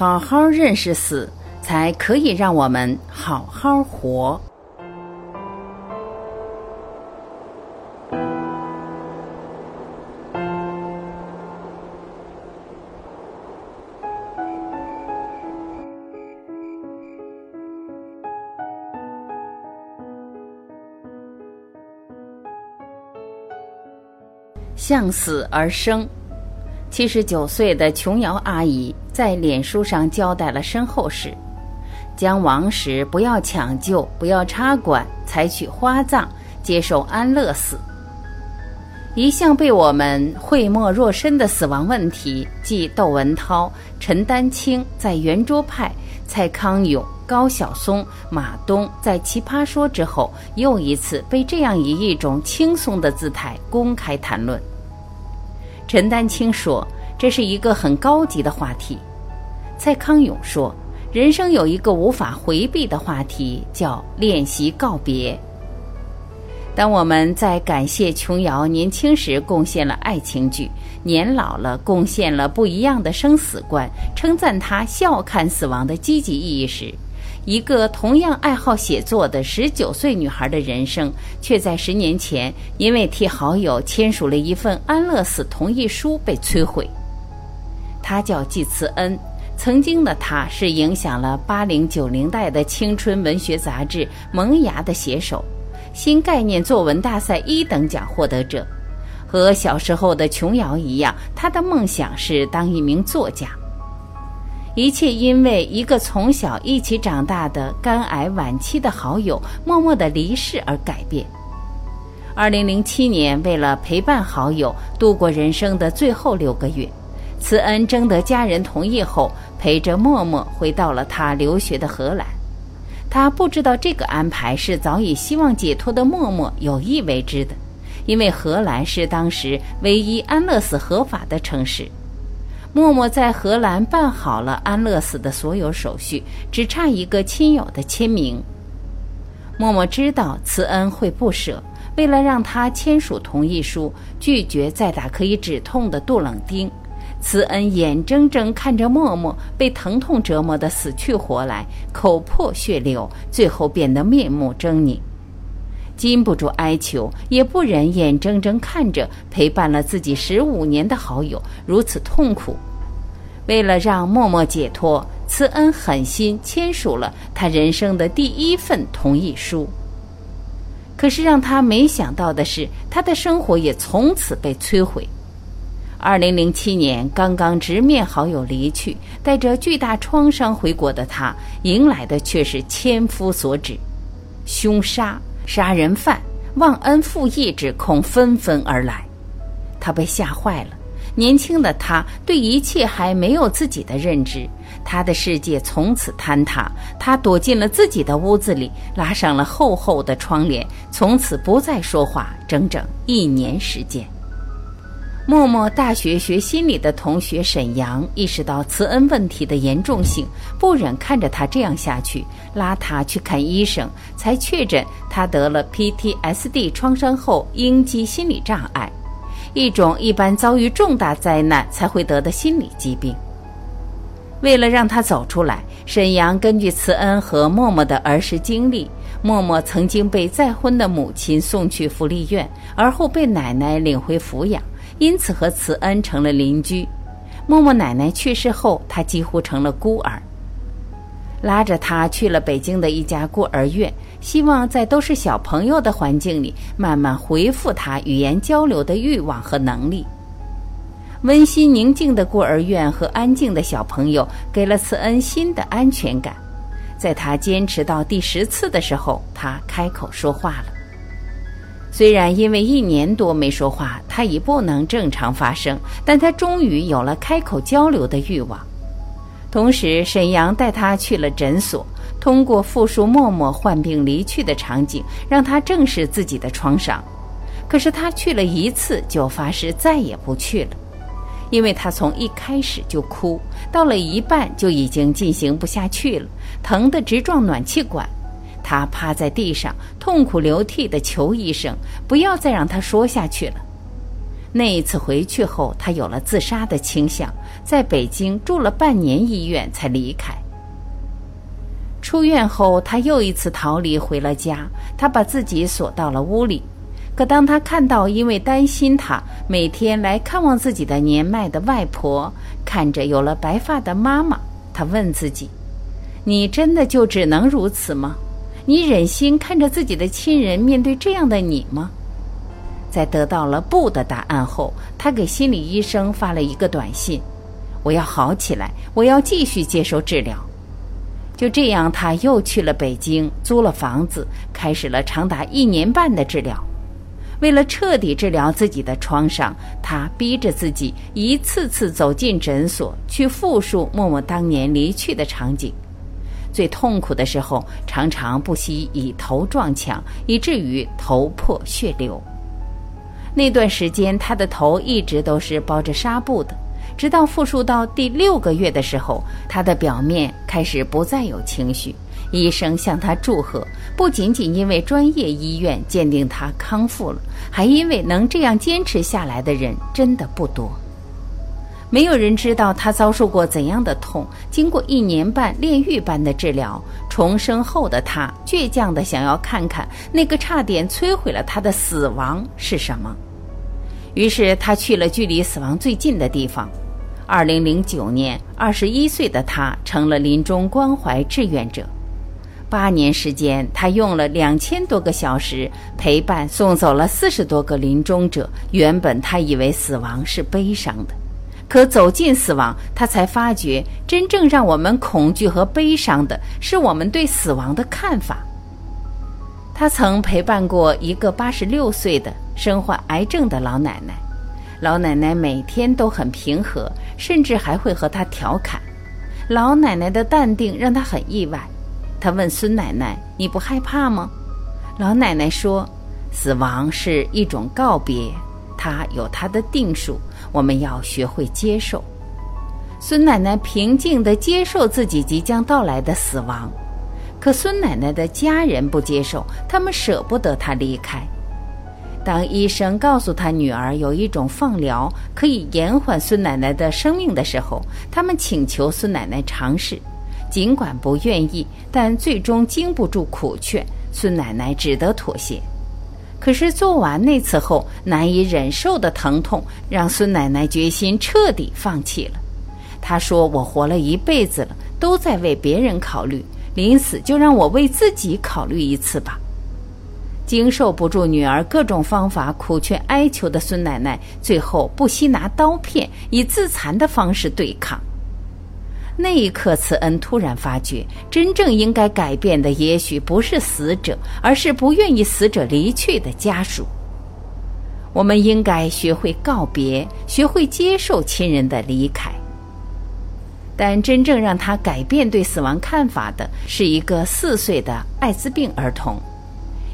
好好认识死，才可以让我们好好活。向死而生。七十九岁的琼瑶阿姨在脸书上交代了身后事：将亡时不要抢救，不要插管，采取花葬，接受安乐死。一向被我们讳莫若深的死亡问题，继窦文涛、陈丹青在圆桌派、蔡康永、高晓松、马东在奇葩说之后，又一次被这样以一种轻松的姿态公开谈论。陈丹青说：“这是一个很高级的话题。”蔡康永说：“人生有一个无法回避的话题，叫练习告别。”当我们在感谢琼瑶年轻时贡献了爱情剧，年老了贡献了不一样的生死观，称赞她笑看死亡的积极意义时，一个同样爱好写作的十九岁女孩的人生，却在十年前因为替好友签署了一份安乐死同意书被摧毁。她叫季慈恩，曾经的她是影响了八零九零代的青春文学杂志《萌芽》的写手，新概念作文大赛一等奖获得者。和小时候的琼瑶一样，她的梦想是当一名作家。一切因为一个从小一起长大的肝癌晚期的好友默默的离世而改变。二零零七年，为了陪伴好友度过人生的最后六个月，慈恩征得家人同意后，陪着默默回到了他留学的荷兰。他不知道这个安排是早已希望解脱的默默有意为之的，因为荷兰是当时唯一安乐死合法的城市。默默在荷兰办好了安乐死的所有手续，只差一个亲友的签名。默默知道慈恩会不舍，为了让他签署同意书，拒绝再打可以止痛的杜冷丁，慈恩眼睁睁看着默默被疼痛折磨得死去活来，口破血流，最后变得面目狰狞。禁不住哀求，也不忍眼睁睁看着陪伴了自己十五年的好友如此痛苦。为了让默默解脱，慈恩狠心签署了他人生的第一份同意书。可是让他没想到的是，他的生活也从此被摧毁。二零零七年，刚刚直面好友离去，带着巨大创伤回国的他，迎来的却是千夫所指，凶杀。杀人犯、忘恩负义之恐纷纷而来，他被吓坏了。年轻的他对一切还没有自己的认知，他的世界从此坍塌。他躲进了自己的屋子里，拉上了厚厚的窗帘，从此不再说话，整整一年时间。默默大学学心理的同学沈阳意识到慈恩问题的严重性，不忍看着他这样下去，拉他去看医生，才确诊他得了 PTSD 创伤后应激心理障碍，一种一般遭遇重大灾难才会得的心理疾病。为了让他走出来，沈阳根据慈恩和默默的儿时经历，默默曾经被再婚的母亲送去福利院，而后被奶奶领回抚养。因此和慈恩成了邻居。默默奶奶去世后，他几乎成了孤儿。拉着他去了北京的一家孤儿院，希望在都是小朋友的环境里，慢慢恢复他语言交流的欲望和能力。温馨宁静的孤儿院和安静的小朋友，给了慈恩新的安全感。在他坚持到第十次的时候，他开口说话了。虽然因为一年多没说话，他已不能正常发声，但他终于有了开口交流的欲望。同时，沈阳带他去了诊所，通过复述默默患病离去的场景，让他正视自己的创伤。可是他去了一次就发誓再也不去了，因为他从一开始就哭，到了一半就已经进行不下去了，疼得直撞暖气管。他趴在地上，痛哭流涕地求医生不要再让他说下去了。那一次回去后，他有了自杀的倾向，在北京住了半年医院才离开。出院后，他又一次逃离回了家，他把自己锁到了屋里。可当他看到因为担心他每天来看望自己的年迈的外婆，看着有了白发的妈妈，他问自己：“你真的就只能如此吗？你忍心看着自己的亲人面对这样的你吗？”在得到了不的答案后，他给心理医生发了一个短信：“我要好起来，我要继续接受治疗。”就这样，他又去了北京，租了房子，开始了长达一年半的治疗。为了彻底治疗自己的创伤，他逼着自己一次次走进诊所，去复述默默当年离去的场景。最痛苦的时候，常常不惜以头撞墙，以至于头破血流。那段时间，他的头一直都是包着纱布的。直到复述到第六个月的时候，他的表面开始不再有情绪。医生向他祝贺，不仅仅因为专业医院鉴定他康复了，还因为能这样坚持下来的人真的不多。没有人知道他遭受过怎样的痛。经过一年半炼狱般的治疗，重生后的他倔强地想要看看那个差点摧毁了他的死亡是什么。于是他去了距离死亡最近的地方。二零零九年，二十一岁的他成了临终关怀志愿者。八年时间，他用了两千多个小时陪伴送走了四十多个临终者。原本他以为死亡是悲伤的，可走进死亡，他才发觉，真正让我们恐惧和悲伤的是我们对死亡的看法。他曾陪伴过一个八十六岁的身患癌症的老奶奶，老奶奶每天都很平和，甚至还会和他调侃。老奶奶的淡定让他很意外。他问孙奶奶：“你不害怕吗？”老奶奶说：“死亡是一种告别，它有它的定数，我们要学会接受。”孙奶奶平静地接受自己即将到来的死亡。可孙奶奶的家人不接受，他们舍不得她离开。当医生告诉他女儿有一种放疗可以延缓孙奶奶的生命的时候，他们请求孙奶奶尝试。尽管不愿意，但最终经不住苦劝，孙奶奶只得妥协。可是做完那次后，难以忍受的疼痛让孙奶奶决心彻底放弃了。她说：“我活了一辈子了，都在为别人考虑。”临死就让我为自己考虑一次吧。经受不住女儿各种方法苦劝哀求的孙奶奶，最后不惜拿刀片，以自残的方式对抗。那一刻，慈恩突然发觉，真正应该改变的，也许不是死者，而是不愿意死者离去的家属。我们应该学会告别，学会接受亲人的离开。但真正让他改变对死亡看法的是一个四岁的艾滋病儿童。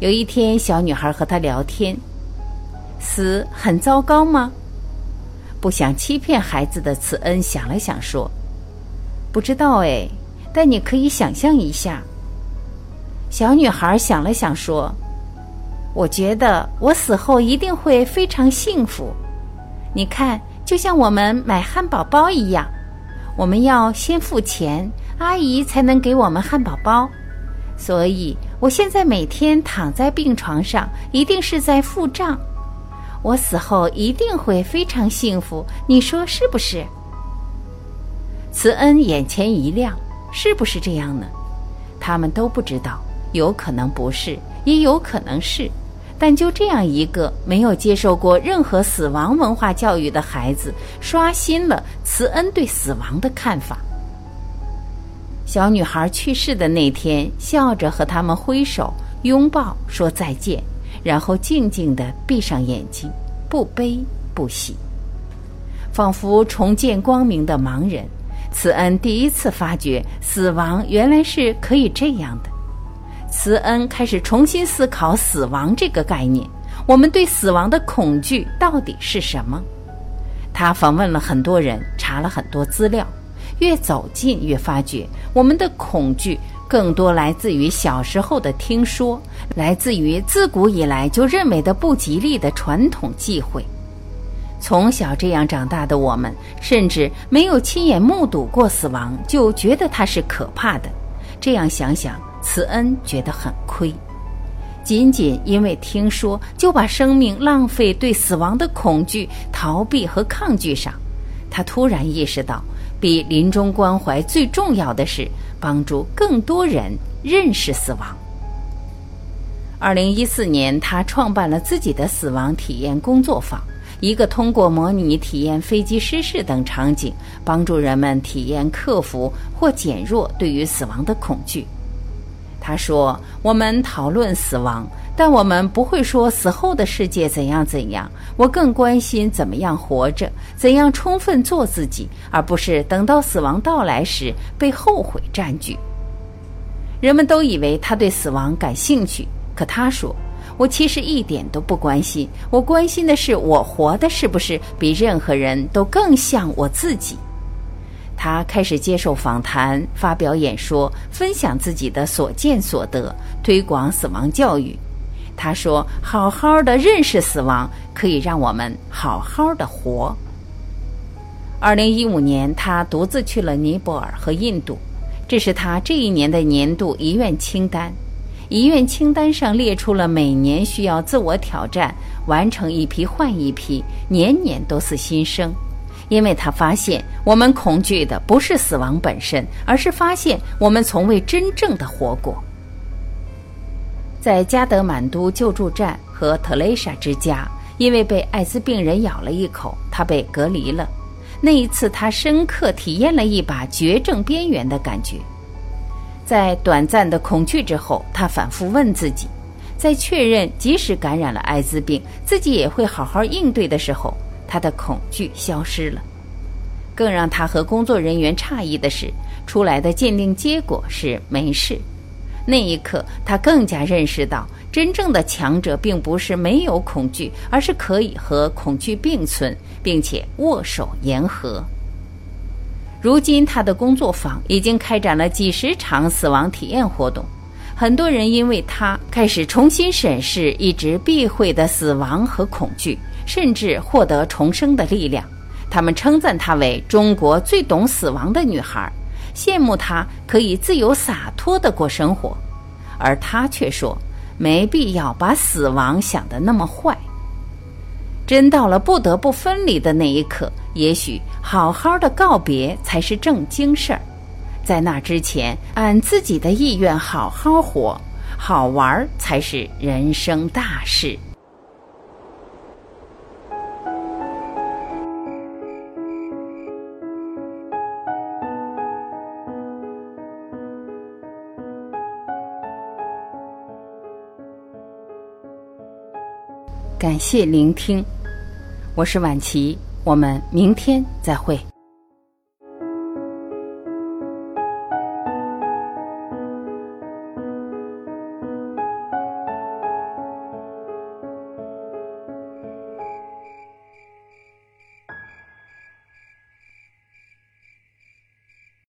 有一天，小女孩和他聊天：“死很糟糕吗？”不想欺骗孩子的慈恩想了想说：“不知道哎，但你可以想象一下。”小女孩想了想说：“我觉得我死后一定会非常幸福。你看，就像我们买汉堡包一样。”我们要先付钱，阿姨才能给我们汉堡包。所以，我现在每天躺在病床上，一定是在付账。我死后一定会非常幸福，你说是不是？慈恩眼前一亮，是不是这样呢？他们都不知道，有可能不是，也有可能是。但就这样一个没有接受过任何死亡文化教育的孩子，刷新了慈恩对死亡的看法。小女孩去世的那天，笑着和他们挥手、拥抱，说再见，然后静静地闭上眼睛，不悲不喜，仿佛重见光明的盲人。慈恩第一次发觉，死亡原来是可以这样的。慈恩开始重新思考死亡这个概念。我们对死亡的恐惧到底是什么？他访问了很多人，查了很多资料。越走近，越发觉我们的恐惧更多来自于小时候的听说，来自于自古以来就认为的不吉利的传统忌讳。从小这样长大的我们，甚至没有亲眼目睹过死亡，就觉得它是可怕的。这样想想，慈恩觉得很亏。仅仅因为听说，就把生命浪费对死亡的恐惧、逃避和抗拒上，他突然意识到，比临终关怀最重要的是帮助更多人认识死亡。二零一四年，他创办了自己的死亡体验工作坊。一个通过模拟体验飞机失事等场景，帮助人们体验克服或减弱对于死亡的恐惧。他说：“我们讨论死亡，但我们不会说死后的世界怎样怎样。我更关心怎么样活着，怎样充分做自己，而不是等到死亡到来时被后悔占据。”人们都以为他对死亡感兴趣，可他说。我其实一点都不关心，我关心的是我活的是不是比任何人都更像我自己。他开始接受访谈、发表演说、分享自己的所见所得，推广死亡教育。他说：“好好的认识死亡，可以让我们好好的活。”二零一五年，他独自去了尼泊尔和印度，这是他这一年的年度遗愿清单。遗愿清单上列出了每年需要自我挑战，完成一批换一批，年年都是新生。因为他发现，我们恐惧的不是死亡本身，而是发现我们从未真正的活过。在加德满都救助站和特蕾莎之家，因为被艾滋病人咬了一口，他被隔离了。那一次，他深刻体验了一把绝症边缘的感觉。在短暂的恐惧之后，他反复问自己，在确认即使感染了艾滋病，自己也会好好应对的时候，他的恐惧消失了。更让他和工作人员诧异的是，出来的鉴定结果是没事。那一刻，他更加认识到，真正的强者并不是没有恐惧，而是可以和恐惧并存，并且握手言和。如今，他的工作坊已经开展了几十场死亡体验活动，很多人因为他开始重新审视一直避讳的死亡和恐惧，甚至获得重生的力量。他们称赞她为中国最懂死亡的女孩，羡慕她可以自由洒脱地过生活，而她却说没必要把死亡想得那么坏。真到了不得不分离的那一刻，也许好好的告别才是正经事儿。在那之前，按自己的意愿好好活，好玩才是人生大事。感谢聆听。我是晚琪，我们明天再会。